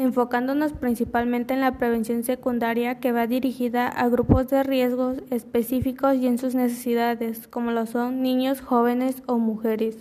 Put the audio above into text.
enfocándonos principalmente en la prevención secundaria que va dirigida a grupos de riesgos específicos y en sus necesidades, como lo son niños, jóvenes o mujeres.